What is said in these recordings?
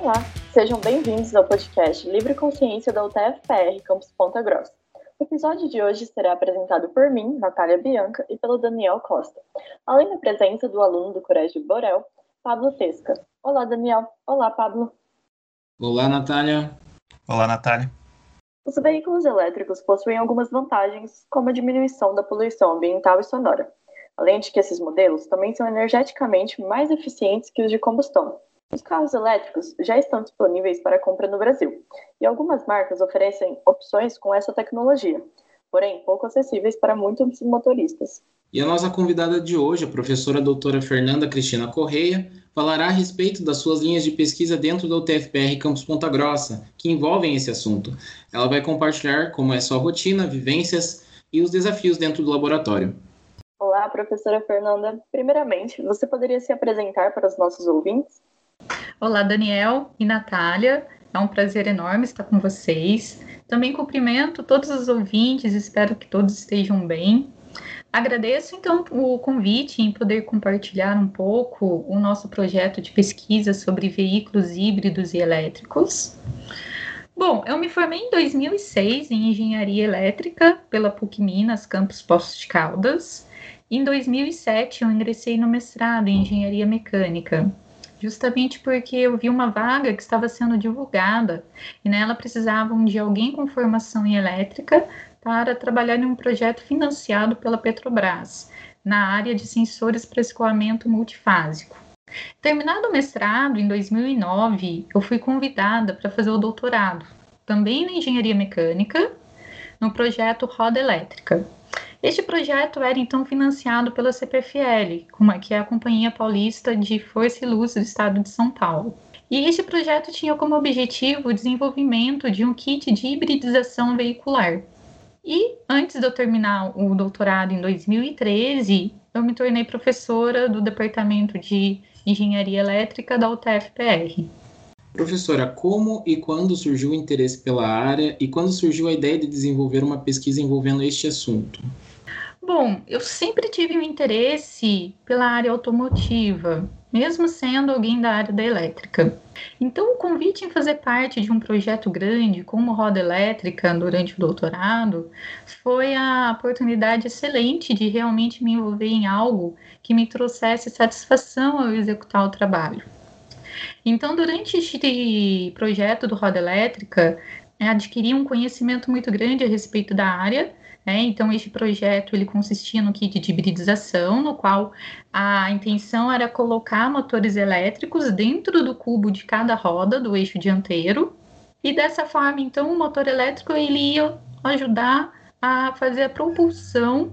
Olá, sejam bem-vindos ao podcast Livre Consciência da UTF-PR Campus Ponta Grossa. O episódio de hoje será apresentado por mim, Natália Bianca, e pelo Daniel Costa, além da presença do aluno do Colégio Borel, Pablo Tesca. Olá, Daniel. Olá, Pablo. Olá, Natália. Olá, Natália. Os veículos elétricos possuem algumas vantagens, como a diminuição da poluição ambiental e sonora, além de que esses modelos também são energeticamente mais eficientes que os de combustão. Os carros elétricos já estão disponíveis para compra no Brasil, e algumas marcas oferecem opções com essa tecnologia, porém pouco acessíveis para muitos motoristas. E a nossa convidada de hoje, a professora doutora Fernanda Cristina Correia, falará a respeito das suas linhas de pesquisa dentro da UTFPR Campus Ponta Grossa, que envolvem esse assunto. Ela vai compartilhar como é sua rotina, vivências e os desafios dentro do laboratório. Olá, professora Fernanda. Primeiramente, você poderia se apresentar para os nossos ouvintes? Olá, Daniel e Natália. É um prazer enorme estar com vocês. Também cumprimento todos os ouvintes, espero que todos estejam bem. Agradeço então o convite em poder compartilhar um pouco o nosso projeto de pesquisa sobre veículos híbridos e elétricos. Bom, eu me formei em 2006 em engenharia elétrica pela PUC Minas, campus Poços de Caldas. Em 2007 eu ingressei no mestrado em engenharia mecânica, justamente porque eu vi uma vaga que estava sendo divulgada e nela precisavam de alguém com formação em elétrica para trabalhar em um projeto financiado pela Petrobras, na área de sensores para escoamento multifásico. Terminado o mestrado, em 2009, eu fui convidada para fazer o doutorado, também na engenharia mecânica, no projeto Roda Elétrica. Este projeto era então financiado pela CPFL, que é a Companhia Paulista de Força e Luz do Estado de São Paulo. E este projeto tinha como objetivo o desenvolvimento de um kit de hibridização veicular, e antes de eu terminar o doutorado em 2013, eu me tornei professora do Departamento de Engenharia Elétrica da UTF-PR. Professora, como e quando surgiu o interesse pela área e quando surgiu a ideia de desenvolver uma pesquisa envolvendo este assunto? Bom, eu sempre tive um interesse pela área automotiva, mesmo sendo alguém da área da elétrica. Então, o convite em fazer parte de um projeto grande como Roda Elétrica durante o doutorado foi a oportunidade excelente de realmente me envolver em algo que me trouxesse satisfação ao executar o trabalho. Então, durante este projeto do Roda Elétrica, adquiri um conhecimento muito grande a respeito da área né? Então, este projeto ele consistia no kit de hibridização, no qual a intenção era colocar motores elétricos dentro do cubo de cada roda do eixo dianteiro, e dessa forma, então, o motor elétrico ele ia ajudar a fazer a propulsão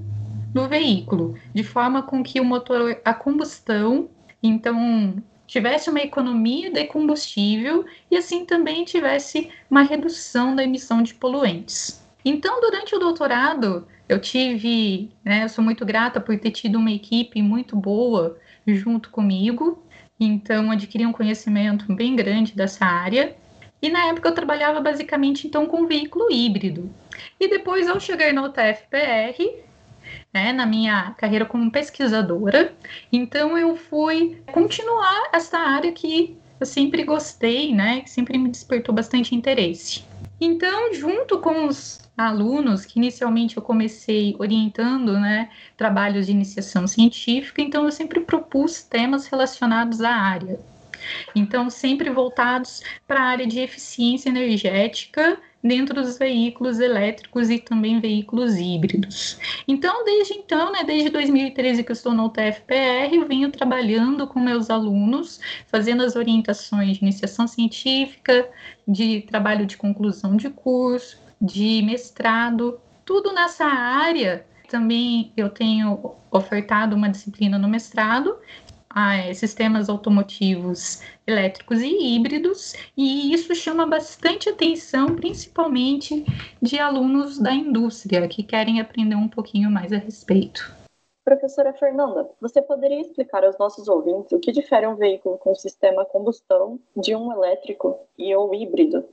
do veículo, de forma com que o motor a combustão, então, tivesse uma economia de combustível e assim também tivesse uma redução da emissão de poluentes. Então, durante o doutorado, eu tive, né, eu sou muito grata por ter tido uma equipe muito boa junto comigo, então adquiri um conhecimento bem grande dessa área. E na época eu trabalhava basicamente então com veículo híbrido. E depois ao chegar na UTF-PR, né, na minha carreira como pesquisadora, então eu fui continuar essa área que eu sempre gostei, né, que sempre me despertou bastante interesse. Então, junto com os alunos que inicialmente eu comecei orientando, né, trabalhos de iniciação científica, então eu sempre propus temas relacionados à área. Então, sempre voltados para a área de eficiência energética dentro dos veículos elétricos e também veículos híbridos. Então, desde então, né, desde 2013 que eu estou no UTFPR, eu venho trabalhando com meus alunos, fazendo as orientações de iniciação científica, de trabalho de conclusão de curso, de mestrado, tudo nessa área. Também eu tenho ofertado uma disciplina no mestrado, a sistemas automotivos elétricos e híbridos, e isso chama bastante atenção, principalmente de alunos da indústria que querem aprender um pouquinho mais a respeito. Professora Fernanda, você poderia explicar aos nossos ouvintes o que difere um veículo com sistema combustão de um elétrico e ou híbrido?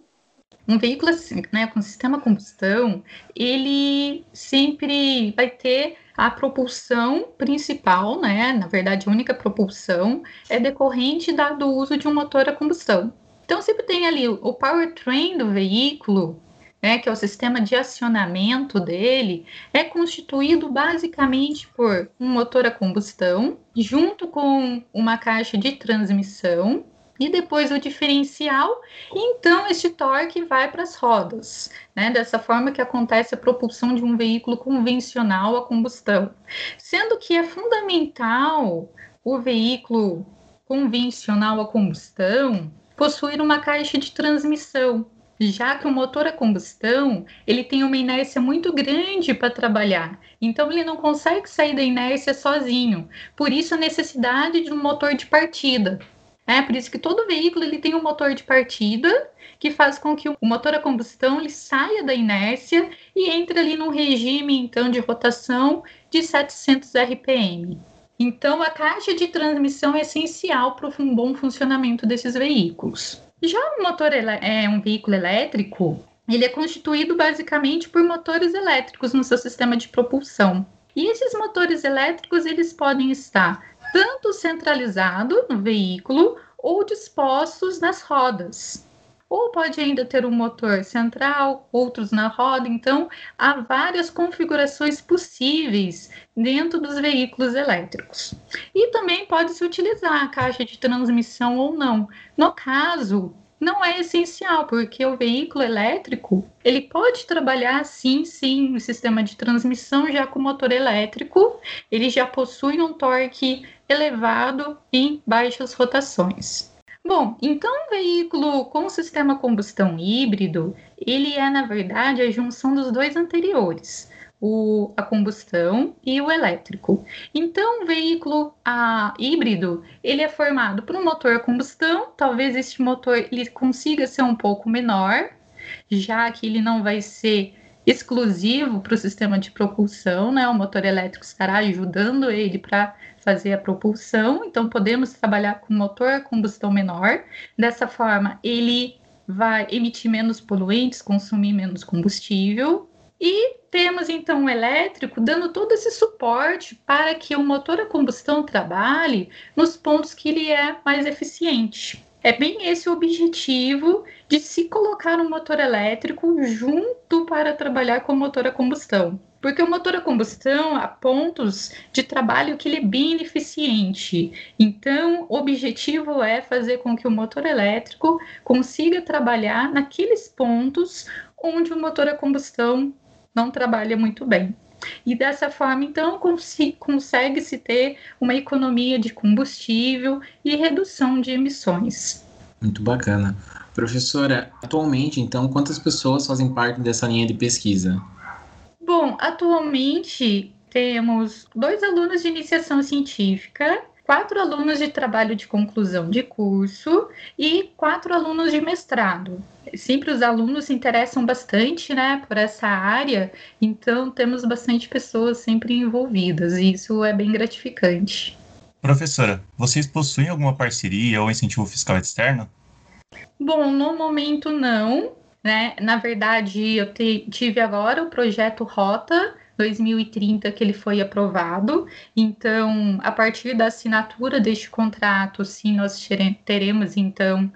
Um veículo assim, né, com sistema combustão, ele sempre vai ter a propulsão principal, né, na verdade a única propulsão é decorrente da, do uso de um motor a combustão. Então, sempre tem ali o powertrain do veículo, né, que é o sistema de acionamento dele, é constituído basicamente por um motor a combustão, junto com uma caixa de transmissão, e depois o diferencial, então este torque vai para as rodas, né? Dessa forma que acontece a propulsão de um veículo convencional a combustão. Sendo que é fundamental o veículo convencional a combustão possuir uma caixa de transmissão, já que o motor a combustão ele tem uma inércia muito grande para trabalhar, então ele não consegue sair da inércia sozinho. Por isso a necessidade de um motor de partida. É por isso que todo veículo ele tem um motor de partida que faz com que o motor a combustão ele saia da inércia e entre ali num regime então de rotação de 700 RPM. Então a caixa de transmissão é essencial para um bom funcionamento desses veículos. Já o motor é um veículo elétrico, ele é constituído basicamente por motores elétricos no seu sistema de propulsão. E esses motores elétricos eles podem estar tanto centralizado no veículo ou dispostos nas rodas. Ou pode ainda ter um motor central, outros na roda. Então, há várias configurações possíveis dentro dos veículos elétricos. E também pode se utilizar a caixa de transmissão ou não. No caso, não é essencial, porque o veículo elétrico, ele pode trabalhar sim, sim, no sistema de transmissão já com motor elétrico, ele já possui um torque elevado em baixas rotações. Bom, então um veículo com sistema combustão híbrido, ele é na verdade a junção dos dois anteriores o, a combustão e o elétrico. Então, o veículo a, híbrido, ele é formado por um motor a combustão, talvez este motor ele consiga ser um pouco menor, já que ele não vai ser exclusivo para o sistema de propulsão, né? O motor elétrico estará ajudando ele para fazer a propulsão, então podemos trabalhar com motor a combustão menor. Dessa forma, ele vai emitir menos poluentes, consumir menos combustível e temos então o elétrico dando todo esse suporte para que o motor a combustão trabalhe nos pontos que ele é mais eficiente. É bem esse o objetivo de se colocar um motor elétrico junto para trabalhar com o motor a combustão. Porque o motor a combustão há pontos de trabalho que ele é bem ineficiente. Então, o objetivo é fazer com que o motor elétrico consiga trabalhar naqueles pontos onde o motor a combustão não trabalha muito bem. E dessa forma, então, consegue-se ter uma economia de combustível e redução de emissões. Muito bacana. Professora, atualmente, então, quantas pessoas fazem parte dessa linha de pesquisa? Bom, atualmente temos dois alunos de iniciação científica, quatro alunos de trabalho de conclusão de curso e quatro alunos de mestrado sempre os alunos se interessam bastante, né, por essa área, então temos bastante pessoas sempre envolvidas e isso é bem gratificante. Professora, vocês possuem alguma parceria ou incentivo fiscal externo? Bom, no momento não, né? Na verdade, eu te, tive agora o projeto Rota 2030 que ele foi aprovado. Então, a partir da assinatura deste contrato, sim, nós teremos então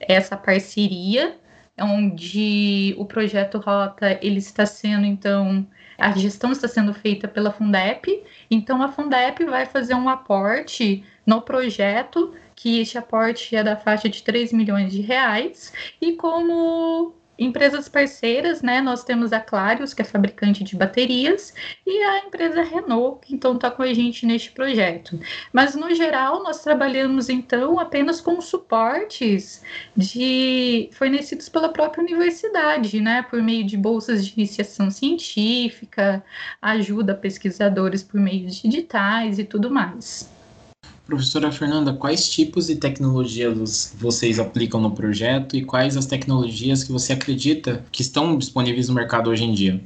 essa parceria onde o projeto Rota ele está sendo então a gestão está sendo feita pela Fundep, então a Fundep vai fazer um aporte no projeto, que este aporte é da faixa de 3 milhões de reais, e como empresas parceiras, né? Nós temos a Clarios, que é fabricante de baterias, e a empresa Renault, que então está com a gente neste projeto. Mas no geral, nós trabalhamos então apenas com suportes de fornecidos pela própria universidade, né? Por meio de bolsas de iniciação científica, ajuda pesquisadores por meios digitais e tudo mais. Professora Fernanda, quais tipos de tecnologias vocês aplicam no projeto e quais as tecnologias que você acredita que estão disponíveis no mercado hoje em dia?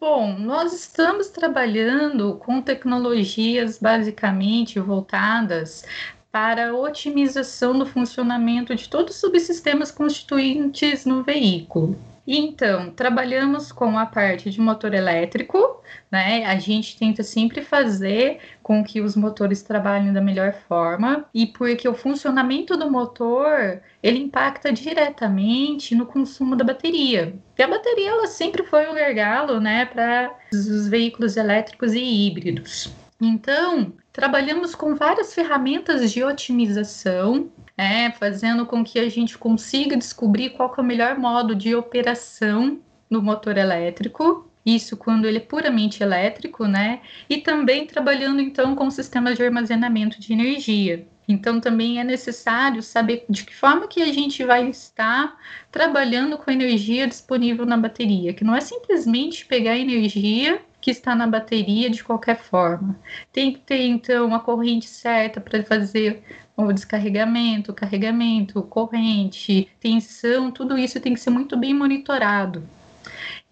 Bom, nós estamos trabalhando com tecnologias basicamente voltadas para a otimização do funcionamento de todos os subsistemas constituintes no veículo. Então, trabalhamos com a parte de motor elétrico, né? A gente tenta sempre fazer com que os motores trabalhem da melhor forma e porque o funcionamento do motor ele impacta diretamente no consumo da bateria. E a bateria ela sempre foi um gargalo, né, para os veículos elétricos e híbridos. Então, trabalhamos com várias ferramentas de otimização é, fazendo com que a gente consiga descobrir qual é o melhor modo de operação do motor elétrico. Isso quando ele é puramente elétrico, né? E também trabalhando então com sistemas de armazenamento de energia. Então também é necessário saber de que forma que a gente vai estar trabalhando com a energia disponível na bateria, que não é simplesmente pegar energia que está na bateria de qualquer forma. Tem que ter então a corrente certa para fazer o descarregamento, carregamento, corrente, tensão, tudo isso tem que ser muito bem monitorado.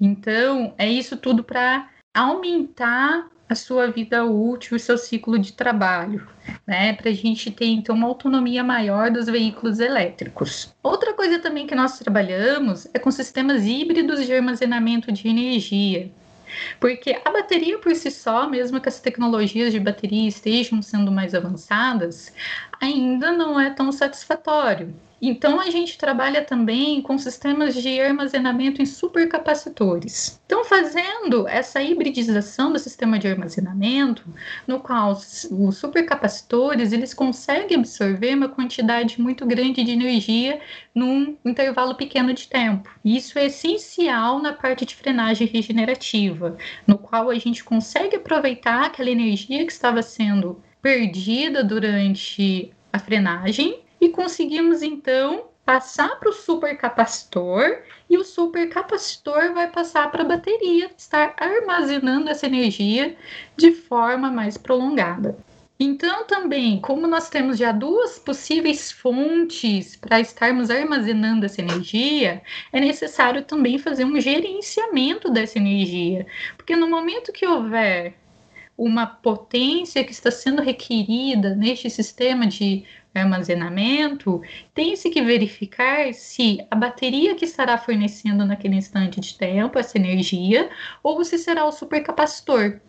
Então, é isso tudo para aumentar a sua vida útil, o seu ciclo de trabalho, né? Para a gente ter então uma autonomia maior dos veículos elétricos. Outra coisa também que nós trabalhamos é com sistemas híbridos de armazenamento de energia. Porque a bateria por si só, mesmo que as tecnologias de bateria estejam sendo mais avançadas, ainda não é tão satisfatório. Então, a gente trabalha também com sistemas de armazenamento em supercapacitores. Então, fazendo essa hibridização do sistema de armazenamento, no qual os supercapacitores eles conseguem absorver uma quantidade muito grande de energia num intervalo pequeno de tempo. Isso é essencial na parte de frenagem regenerativa, no qual a gente consegue aproveitar aquela energia que estava sendo perdida durante a frenagem e conseguimos então passar para o supercapacitor e o supercapacitor vai passar para a bateria, estar armazenando essa energia de forma mais prolongada. Então, também, como nós temos já duas possíveis fontes para estarmos armazenando essa energia, é necessário também fazer um gerenciamento dessa energia, porque no momento que houver uma potência que está sendo requerida neste sistema de armazenamento, tem-se que verificar se a bateria que estará fornecendo naquele instante de tempo essa energia ou se será o supercapacitor.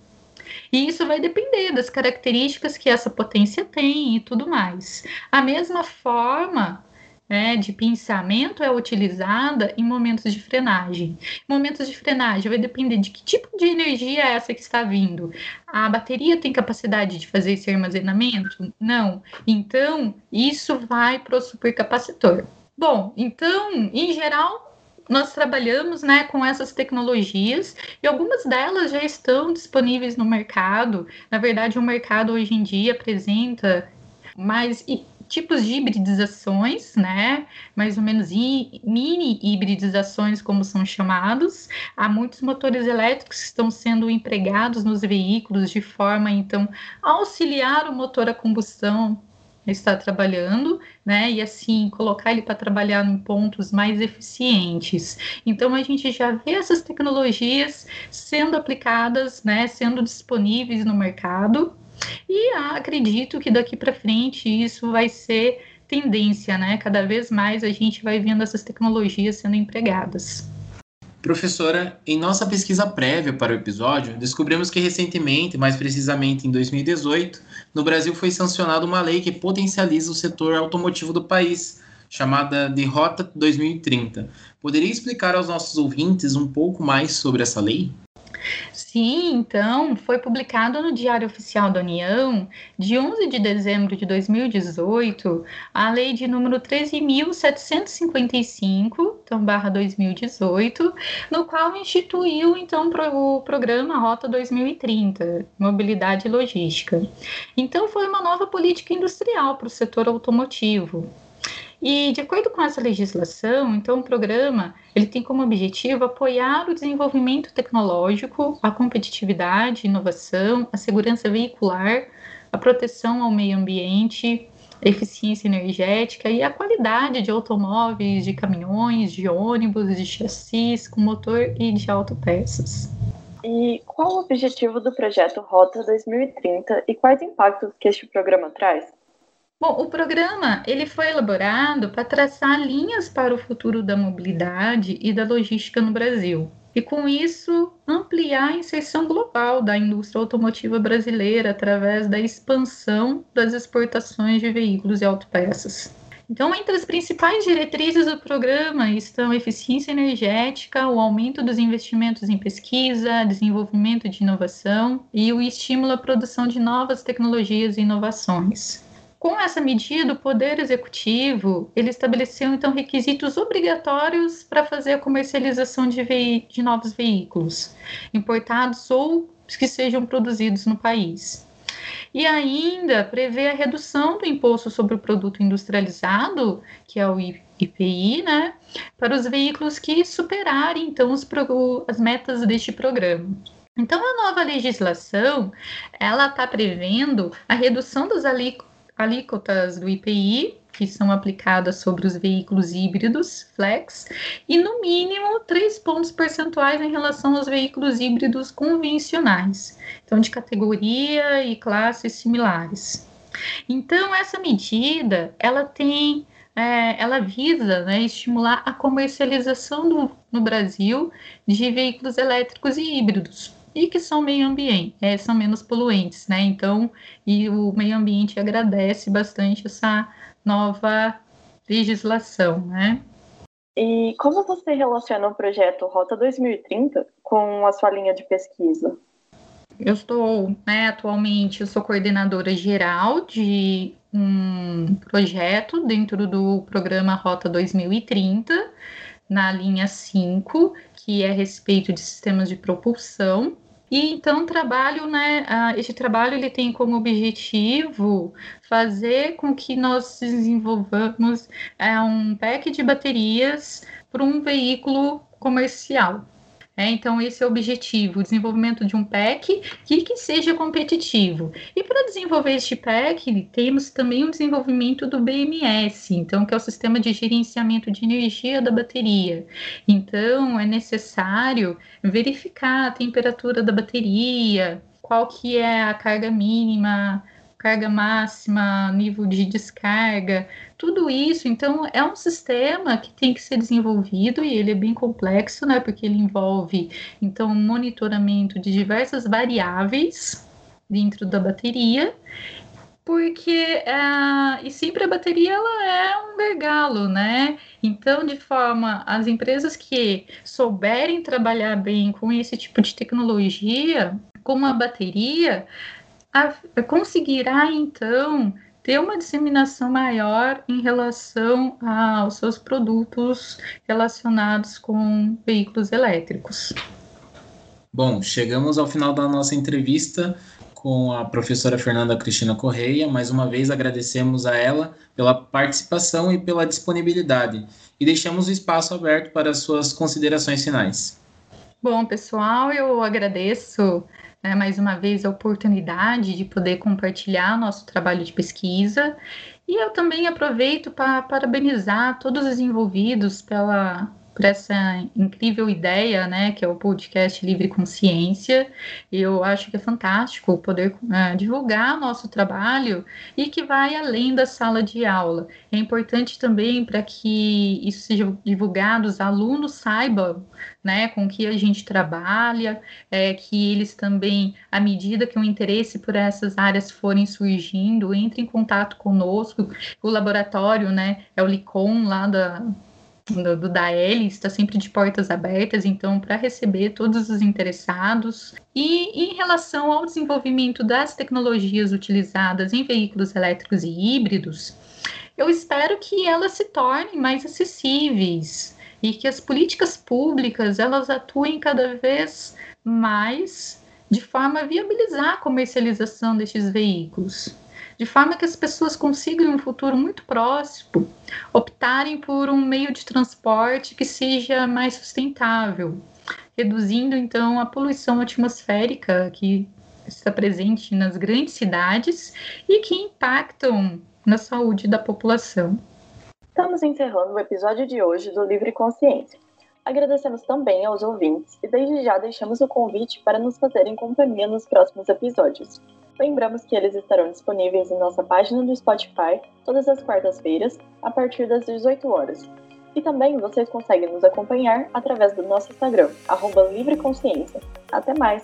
E isso vai depender das características que essa potência tem e tudo mais. A mesma forma né, de pensamento é utilizada em momentos de frenagem. Momentos de frenagem vai depender de que tipo de energia é essa que está vindo. A bateria tem capacidade de fazer esse armazenamento? Não. Então, isso vai para o supercapacitor. Bom, então, em geral, nós trabalhamos né, com essas tecnologias e algumas delas já estão disponíveis no mercado. Na verdade, o mercado hoje em dia apresenta mais tipos de hibridizações, né? Mais ou menos mini hibridizações, como são chamados. Há muitos motores elétricos que estão sendo empregados nos veículos de forma, então, a auxiliar o motor a combustão está trabalhando, né? E assim colocar ele para trabalhar em pontos mais eficientes. Então a gente já vê essas tecnologias sendo aplicadas, né? Sendo disponíveis no mercado e acredito que daqui para frente isso vai ser tendência, né? Cada vez mais a gente vai vendo essas tecnologias sendo empregadas. Professora, em nossa pesquisa prévia para o episódio, descobrimos que recentemente, mais precisamente em 2018, no Brasil foi sancionada uma lei que potencializa o setor automotivo do país, chamada de Rota 2030. Poderia explicar aos nossos ouvintes um pouco mais sobre essa lei? Sim, então, foi publicado no Diário Oficial da União, de 11 de dezembro de 2018, a lei de número 13.755, então, barra 2018, no qual instituiu, então, o programa Rota 2030, Mobilidade e Logística. Então, foi uma nova política industrial para o setor automotivo. E de acordo com essa legislação, então o programa ele tem como objetivo apoiar o desenvolvimento tecnológico, a competitividade, inovação, a segurança veicular, a proteção ao meio ambiente, a eficiência energética e a qualidade de automóveis, de caminhões, de ônibus, de chassis com motor e de autopeças. E qual o objetivo do projeto Rota 2030 e quais impactos que este programa traz? Bom, o programa ele foi elaborado para traçar linhas para o futuro da mobilidade e da logística no Brasil. E com isso, ampliar a inserção global da indústria automotiva brasileira através da expansão das exportações de veículos e autopeças. Então, entre as principais diretrizes do programa estão eficiência energética, o aumento dos investimentos em pesquisa, desenvolvimento de inovação e o estímulo à produção de novas tecnologias e inovações. Com essa medida, o Poder Executivo ele estabeleceu então requisitos obrigatórios para fazer a comercialização de, de novos veículos importados ou que sejam produzidos no país. E ainda prevê a redução do imposto sobre o produto industrializado, que é o IPI, né, para os veículos que superarem então os, as metas deste programa. Então, a nova legislação, ela está prevendo a redução das alíquotas do IPI, que são aplicadas sobre os veículos híbridos flex, e no mínimo 3 pontos percentuais em relação aos veículos híbridos convencionais, então de categoria e classes similares. Então, essa medida, ela tem é, ela visa né, estimular a comercialização do, no Brasil de veículos elétricos e híbridos, e que são meio ambiente, é, são menos poluentes, né? Então, e o meio ambiente agradece bastante essa nova legislação, né? E como você relaciona o projeto Rota 2030 com a sua linha de pesquisa? Eu estou, né, atualmente, eu sou coordenadora geral de um projeto dentro do programa Rota 2030, na linha 5, que é a respeito de sistemas de propulsão. E então trabalho, né, esse trabalho ele tem como objetivo fazer com que nós desenvolvamos é, um pack de baterias para um veículo comercial. É, então, esse é o objetivo, o desenvolvimento de um pack que, que seja competitivo. E para desenvolver este pack, temos também o desenvolvimento do BMS, então, que é o sistema de gerenciamento de energia da bateria. Então, é necessário verificar a temperatura da bateria, qual que é a carga mínima carga máxima, nível de descarga, tudo isso. Então, é um sistema que tem que ser desenvolvido e ele é bem complexo, né? Porque ele envolve, então, monitoramento de diversas variáveis dentro da bateria porque uh, e sempre a bateria ela é um gargalo, né? Então, de forma as empresas que souberem trabalhar bem com esse tipo de tecnologia, como a bateria, conseguirá então ter uma disseminação maior em relação aos seus produtos relacionados com veículos elétricos. Bom, chegamos ao final da nossa entrevista com a professora Fernanda Cristina Correia. Mais uma vez agradecemos a ela pela participação e pela disponibilidade e deixamos o espaço aberto para as suas considerações finais. Bom, pessoal, eu agradeço né, mais uma vez a oportunidade de poder compartilhar nosso trabalho de pesquisa. E eu também aproveito para parabenizar todos os envolvidos pela por essa incrível ideia, né, que é o podcast Livre Consciência. Eu acho que é fantástico poder uh, divulgar nosso trabalho e que vai além da sala de aula. É importante também para que isso seja divulgado, os alunos saibam, né, com que a gente trabalha, é, que eles também, à medida que o interesse por essas áreas forem surgindo, entrem em contato conosco. O laboratório, né, é o LICOM lá da do, do está sempre de portas abertas, então, para receber todos os interessados. E em relação ao desenvolvimento das tecnologias utilizadas em veículos elétricos e híbridos, eu espero que elas se tornem mais acessíveis e que as políticas públicas elas atuem cada vez mais de forma a viabilizar a comercialização destes veículos de forma que as pessoas consigam, em um futuro muito próximo, optarem por um meio de transporte que seja mais sustentável, reduzindo então a poluição atmosférica que está presente nas grandes cidades e que impactam na saúde da população. Estamos encerrando o episódio de hoje do Livre Consciência. Agradecemos também aos ouvintes e desde já deixamos o convite para nos fazerem companhia nos próximos episódios. Lembramos que eles estarão disponíveis em nossa página do Spotify todas as quartas-feiras, a partir das 18 horas. E também vocês conseguem nos acompanhar através do nosso Instagram, arroba Consciência. Até mais!